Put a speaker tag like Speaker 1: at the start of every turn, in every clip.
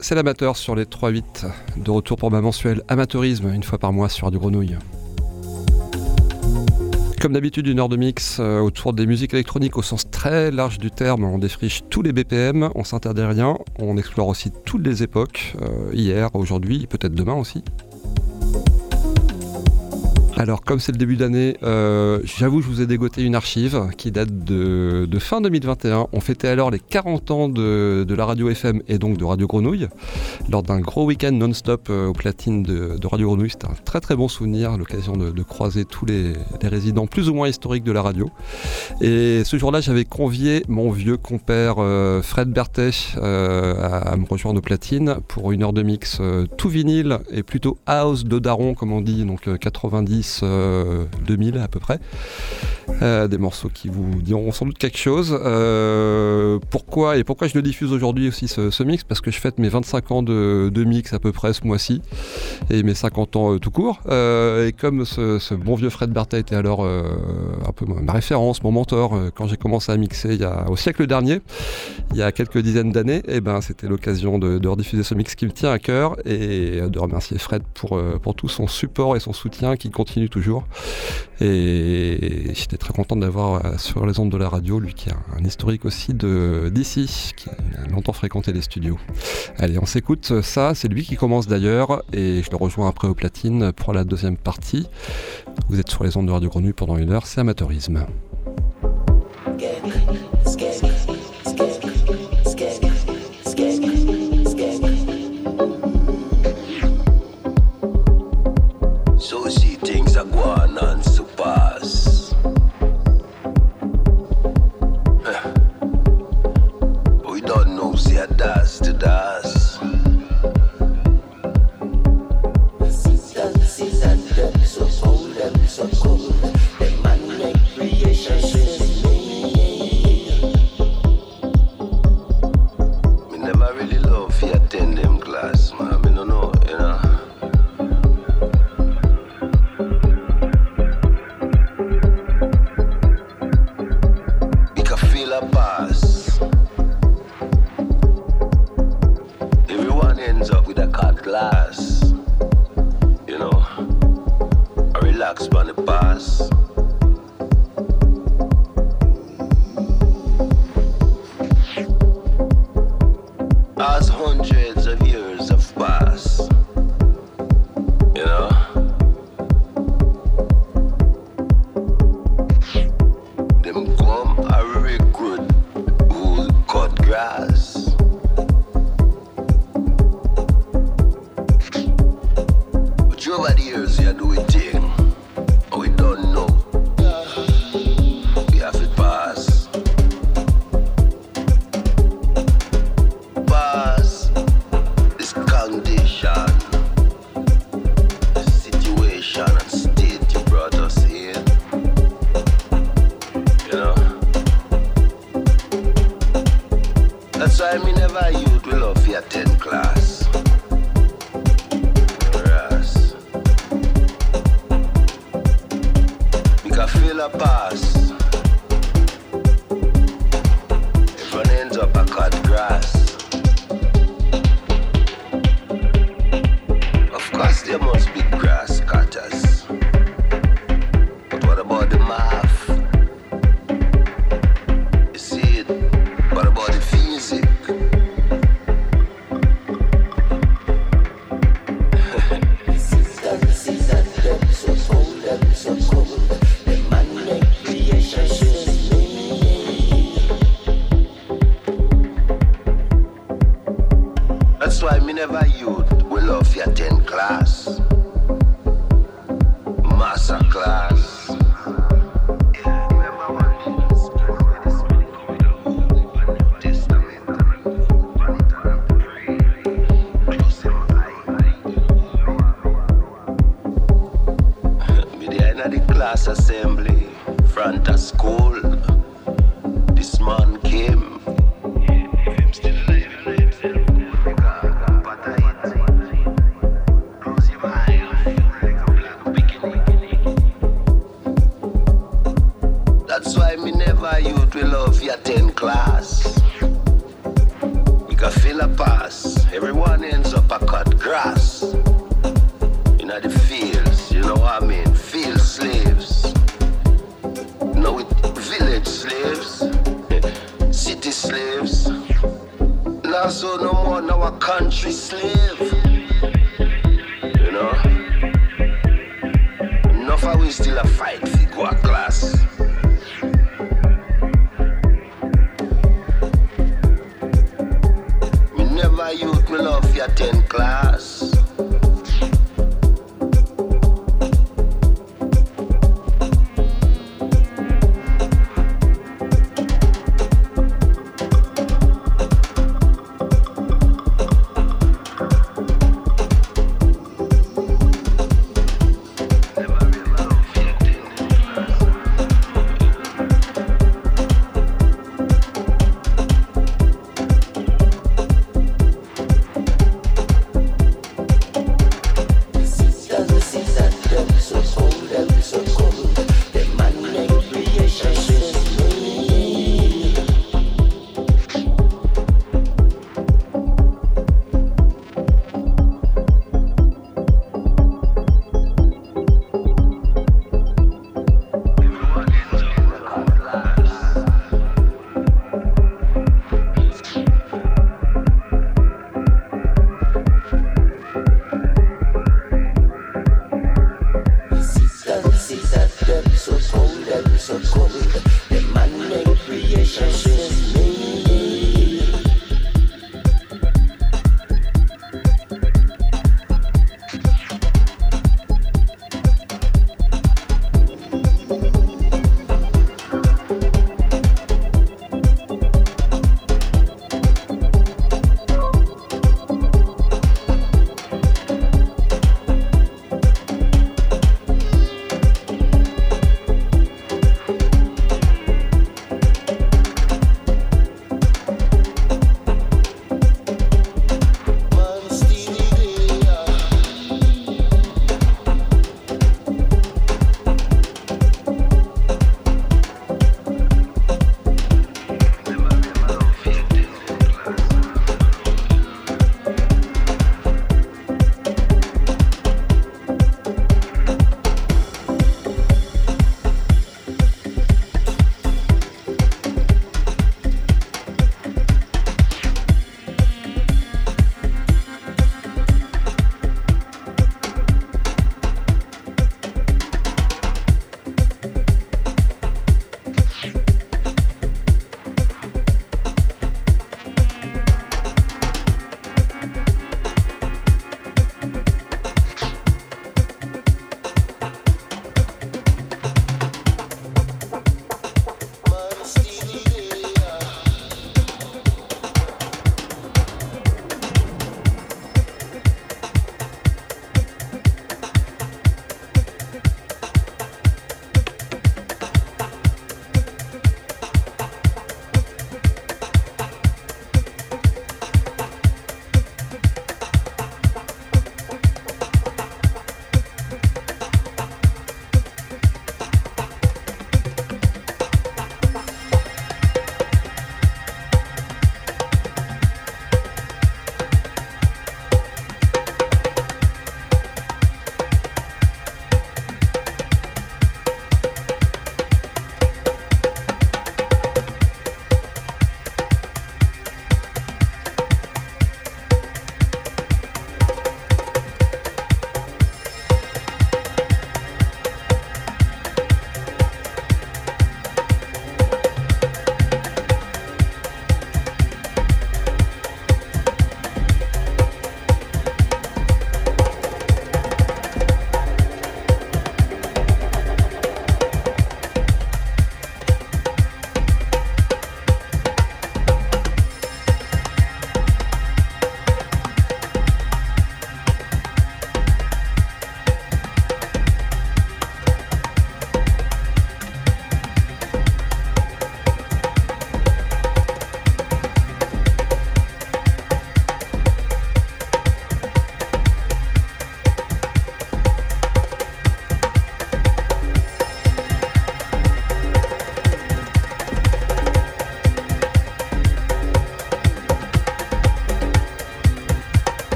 Speaker 1: C'est l'amateur sur les 3-8. De retour pour ma mensuelle amateurisme, une fois par mois sur du Grenouille. Comme d'habitude, une heure de mix euh, autour des musiques électroniques au sens très large du terme. On défriche tous les BPM, on s'interdit rien, on explore aussi toutes les époques, euh, hier, aujourd'hui, peut-être demain aussi. Alors, comme c'est le début d'année, euh, j'avoue, je vous ai dégoté une archive qui date de, fin 2021. On fêtait alors les 40 ans de, la radio FM et donc de Radio Grenouille, lors d'un gros week-end non-stop euh, aux platines de, Radio Grenouille. C'était un très très bon souvenir, l'occasion de, croiser tous les, résidents plus ou moins historiques de la radio. Et ce jour-là, j'avais convié mon vieux compère euh, Fred Berthet à, me rejoindre aux platines pour une heure de mix tout vinyle et plutôt house de daron, comme on dit, donc 90 2000 euh, à peu près. Euh, des morceaux qui vous diront sans doute quelque chose. Euh, pourquoi et pourquoi je le diffuse aujourd'hui aussi ce, mix? Parce que je fête mes 25 ans de, mix à peu près ce mois-ci et mes 50 ans tout court. et comme ce, bon vieux Fred Bertha était alors un peu ma référence, mon mentor quand j'ai commencé à mixer il y a, au siècle dernier, il y a quelques dizaines d'années, et eh ben c'était l'occasion de, de, rediffuser ce mix qui me tient à cœur et de remercier Fred pour, pour tout son support et son soutien qui continue toujours. Et j'étais très content d'avoir euh, sur les ondes de la radio, lui qui a un historique aussi d'ici, qui a longtemps fréquenté les studios. Allez, on s'écoute ça, c'est lui qui commence d'ailleurs, et je le rejoins après au platine pour la deuxième partie. Vous êtes sur les ondes de Radio Grenouille pendant une heure, c'est amateurisme.
Speaker 2: That's why me never you will love your 10 class. Now country slave. You know? Enough of we still a fight for go class. Me never youth me love your 10 class.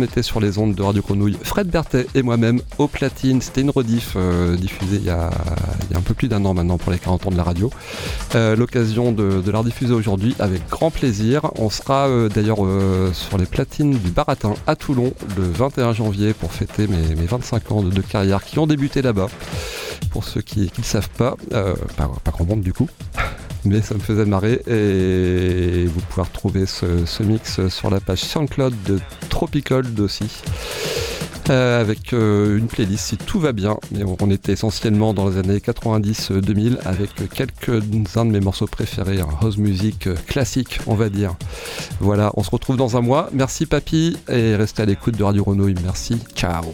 Speaker 1: On était sur les ondes de Radio Grenouille. Fred Berthet et moi-même au platine. C'était une rediff euh, diffusée il y, a, un peu plus d'un an maintenant pour les 40 ans de la radio. Euh, l'occasion de, la rediffuser aujourd'hui avec grand plaisir. On sera euh, d'ailleurs sur les platines du Baratin à Toulon le 21 janvier pour fêter mes, 25 ans de, carrière qui ont débuté là-bas. Pour ceux qui ne savent pas, pas, pas grand monde du coup mais ça me faisait marrer et vous pouvez retrouver ce, mix sur la page SoundCloud de Tropical aussi. Euh, avec euh, une playlist si tout va bien. Mais on, était essentiellement dans les années 90-2000 avec quelques-uns de mes morceaux préférés, un house music euh, classique, on va dire. Voilà, on se retrouve dans un mois. Merci papy et restez à l'écoute de Radio Renouille. Merci, ciao.